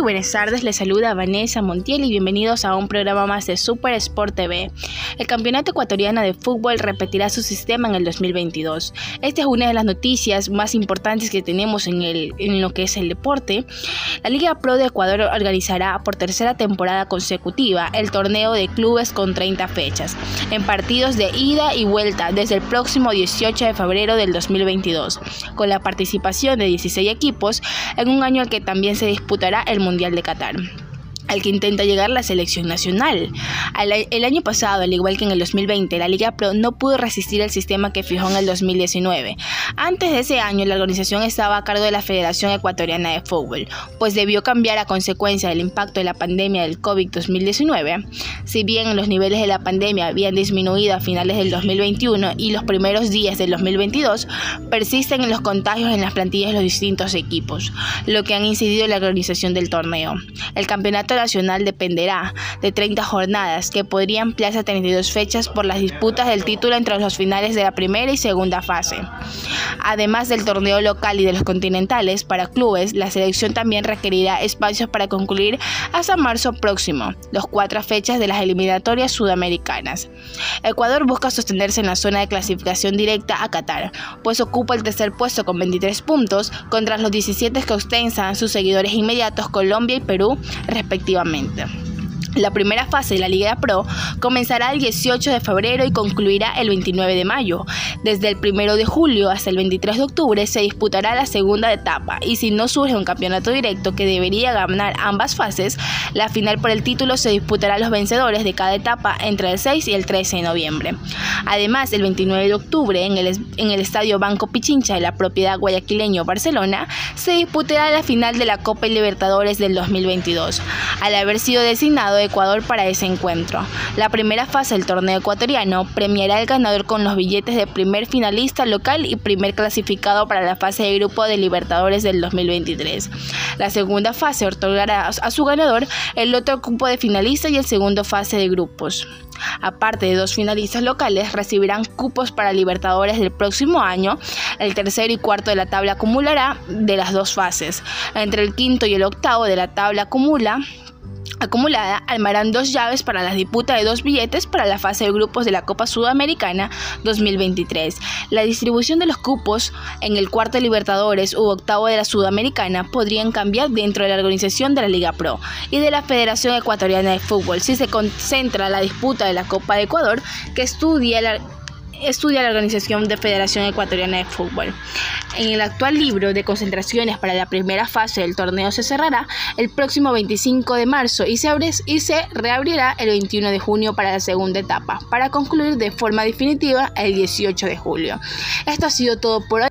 buenas tardes, les saluda Vanessa Montiel y bienvenidos a un programa más de Super Sport TV. El Campeonato Ecuatoriano de Fútbol repetirá su sistema en el 2022. Esta es una de las noticias más importantes que tenemos en, el, en lo que es el deporte. La Liga Pro de Ecuador organizará por tercera temporada consecutiva el torneo de clubes con 30 fechas, en partidos de ida y vuelta desde el próximo 18 de febrero del 2022, con la participación de 16 equipos en un año al que también se disputará el Mundial de Qatar al que intenta llegar la selección nacional. El año pasado, al igual que en el 2020, la Liga Pro no pudo resistir el sistema que fijó en el 2019. Antes de ese año, la organización estaba a cargo de la Federación Ecuatoriana de Fútbol, pues debió cambiar a consecuencia del impacto de la pandemia del COVID-2019. Si bien los niveles de la pandemia habían disminuido a finales del 2021 y los primeros días del 2022, persisten los contagios en las plantillas de los distintos equipos, lo que han incidido en la organización del torneo. El campeonato nacional dependerá de 30 jornadas que podrían ampliarse a 32 fechas por las disputas del título entre los finales de la primera y segunda fase. Además del torneo local y de los continentales para clubes, la selección también requerirá espacios para concluir hasta marzo próximo, los cuatro fechas de las eliminatorias sudamericanas. Ecuador busca sostenerse en la zona de clasificación directa a Qatar, pues ocupa el tercer puesto con 23 puntos contra los 17 que ostensan sus seguidores inmediatos Colombia y Perú respectivamente efectivamente. La primera fase de la Liga Pro comenzará el 18 de febrero y concluirá el 29 de mayo. Desde el 1 de julio hasta el 23 de octubre se disputará la segunda etapa y si no surge un campeonato directo que debería ganar ambas fases, la final por el título se disputará a los vencedores de cada etapa entre el 6 y el 13 de noviembre. Además, el 29 de octubre en el, en el Estadio Banco Pichincha de la propiedad guayaquileño Barcelona se disputará la final de la Copa Libertadores del 2022. Al haber sido designado Ecuador para ese encuentro. La primera fase del torneo ecuatoriano premiará al ganador con los billetes de primer finalista local y primer clasificado para la fase de grupo de Libertadores del 2023. La segunda fase otorgará a su ganador el otro cupo de finalista y el segundo fase de grupos. Aparte de dos finalistas locales, recibirán cupos para Libertadores del próximo año. El tercero y cuarto de la tabla acumulará de las dos fases. Entre el quinto y el octavo de la tabla acumula acumulada armarán dos llaves para la disputa de dos billetes para la fase de grupos de la Copa Sudamericana 2023. La distribución de los cupos en el cuarto de Libertadores u octavo de la Sudamericana podrían cambiar dentro de la organización de la Liga Pro y de la Federación Ecuatoriana de Fútbol si se concentra la disputa de la Copa de Ecuador que estudia la estudia la Organización de Federación Ecuatoriana de Fútbol. En el actual libro de concentraciones para la primera fase del torneo se cerrará el próximo 25 de marzo y se, abre, y se reabrirá el 21 de junio para la segunda etapa, para concluir de forma definitiva el 18 de julio. Esto ha sido todo por hoy.